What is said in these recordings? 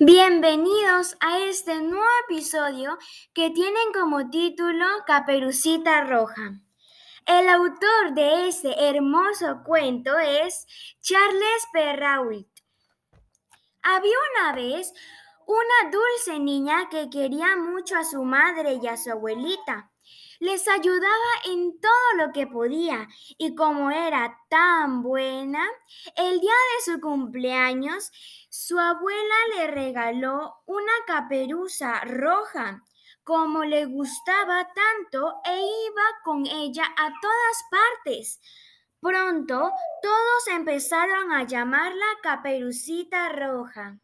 Bienvenidos a este nuevo episodio que tienen como título Caperucita Roja. El autor de este hermoso cuento es Charles Perrault. Había una vez una dulce niña que quería mucho a su madre y a su abuelita. Les ayudaba en todo lo que podía y como era tan buena, el día de su cumpleaños, su abuela le regaló una caperuza roja como le gustaba tanto e iba con ella a todas partes. Pronto todos empezaron a llamarla Caperucita Roja.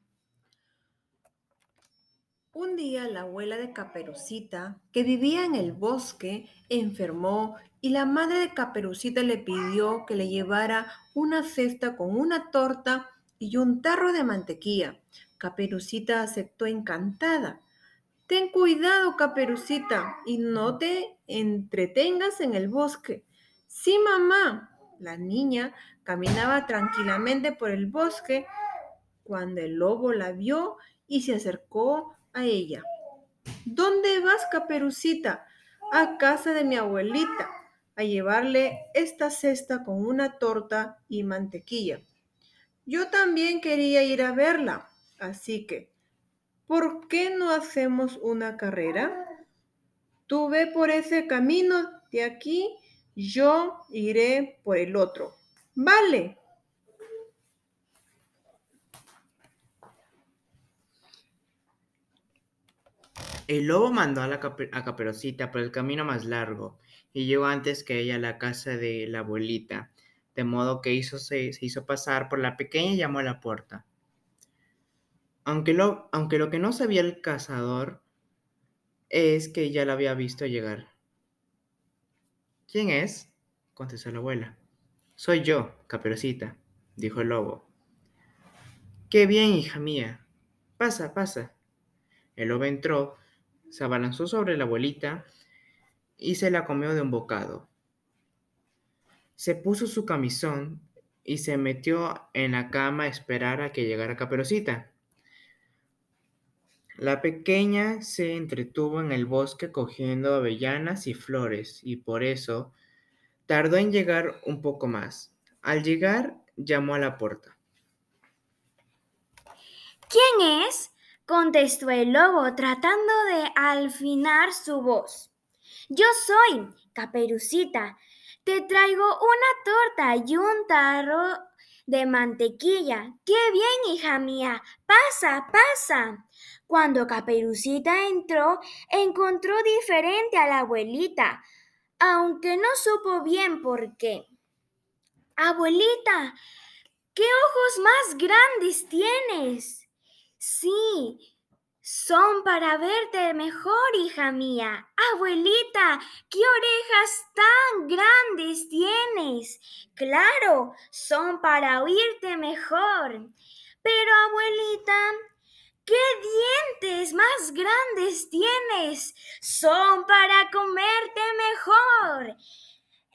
Un día la abuela de Caperucita, que vivía en el bosque, enfermó y la madre de Caperucita le pidió que le llevara una cesta con una torta y un tarro de mantequilla. Caperucita aceptó encantada. Ten cuidado, Caperucita, y no te entretengas en el bosque. Sí, mamá. La niña caminaba tranquilamente por el bosque cuando el lobo la vio y se acercó a ella. ¿Dónde vas, caperucita? A casa de mi abuelita, a llevarle esta cesta con una torta y mantequilla. Yo también quería ir a verla, así que, ¿por qué no hacemos una carrera? Tú ve por ese camino de aquí, yo iré por el otro. Vale. El lobo mandó a, la Caperucita por el camino más largo y llegó antes que ella a la casa de la abuelita, de modo que hizo, se, hizo pasar por la pequeña y llamó a la puerta. Aunque lo, aunque lo que no sabía el cazador es que ya la había visto llegar. ¿Quién es? contestó la abuela. Soy yo, Caperucita, dijo el lobo. Qué bien, hija mía. Pasa, pasa. El lobo entró se abalanzó sobre la abuelita y se la comió de un bocado. Se puso su camisón y se metió en la cama a esperar a que llegara Caperucita. La pequeña se entretuvo en el bosque cogiendo avellanas y flores y por eso tardó en llegar un poco más. Al llegar, llamó a la puerta. ¿Quién es? Contestó el lobo tratando de alfinar su voz. Yo soy Caperucita. Te traigo una torta y un tarro de mantequilla. ¡Qué bien, hija mía! Pasa, pasa. Cuando Caperucita entró, encontró diferente a la abuelita, aunque no supo bien por qué. Abuelita, ¿qué ojos más grandes tienes? Sí, son para verte mejor, hija mía. Abuelita, ¿qué orejas tan grandes tienes? Claro, son para oírte mejor. Pero, abuelita, ¿qué dientes más grandes tienes? Son para comerte mejor.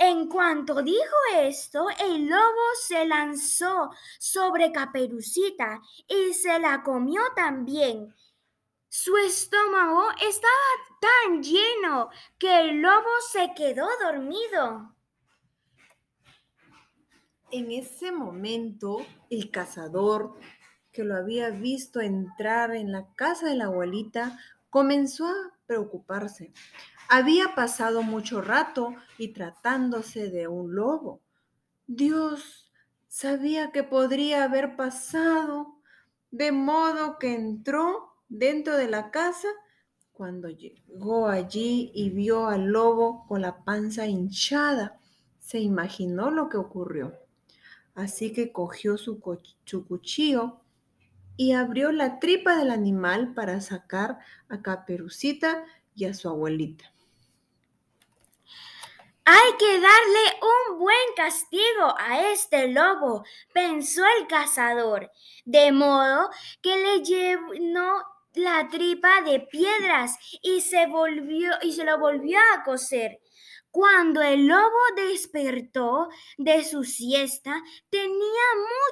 En cuanto dijo esto, el lobo se lanzó sobre Caperucita y se la comió también. Su estómago estaba tan lleno que el lobo se quedó dormido. En ese momento, el cazador, que lo había visto entrar en la casa de la abuelita, comenzó a preocuparse. Había pasado mucho rato y tratándose de un lobo. Dios sabía que podría haber pasado, de modo que entró dentro de la casa. Cuando llegó allí y vio al lobo con la panza hinchada, se imaginó lo que ocurrió. Así que cogió su, su cuchillo y abrió la tripa del animal para sacar a Caperucita y a su abuelita. Hay que darle un buen castigo a este lobo, pensó el cazador, de modo que le llenó la tripa de piedras y se volvió y se lo volvió a coser. Cuando el lobo despertó de su siesta, tenía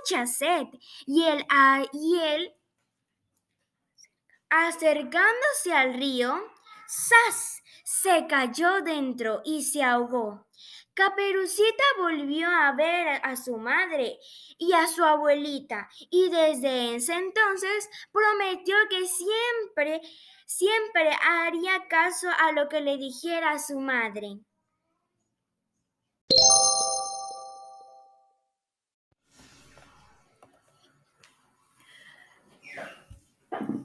mucha sed y él, y él Acercándose al río, ¡zas! se cayó dentro y se ahogó. Caperucita volvió a ver a su madre y a su abuelita y desde ese entonces prometió que siempre, siempre haría caso a lo que le dijera su madre.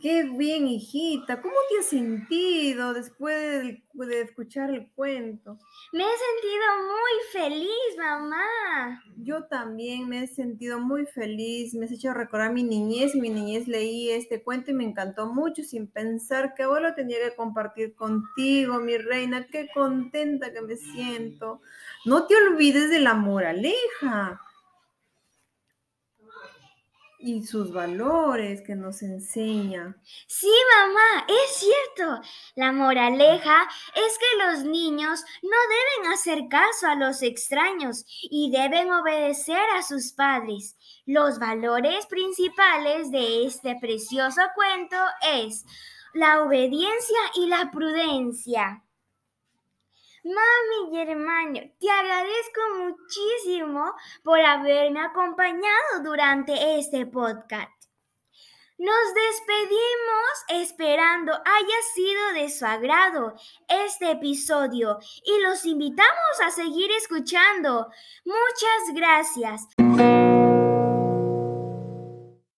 Qué bien, hijita. ¿Cómo te has sentido después de, escuchar el cuento? Me he sentido muy feliz, mamá. Yo también me he sentido muy feliz. Me has hecho recordar mi niñez. Mi niñez leí este cuento y me encantó mucho sin pensar que ahora lo tenía que compartir contigo, mi reina. Qué contenta que me siento. No te olvides de la moraleja y sus valores que nos enseña. Sí, mamá, es cierto. La moraleja es que los niños no deben hacer caso a los extraños y deben obedecer a sus padres. Los valores principales de este precioso cuento es la obediencia y la prudencia. Mami y te agradezco muchísimo por haberme acompañado durante este podcast. Nos despedimos esperando haya sido de su agrado este episodio y los invitamos a seguir escuchando. Muchas gracias.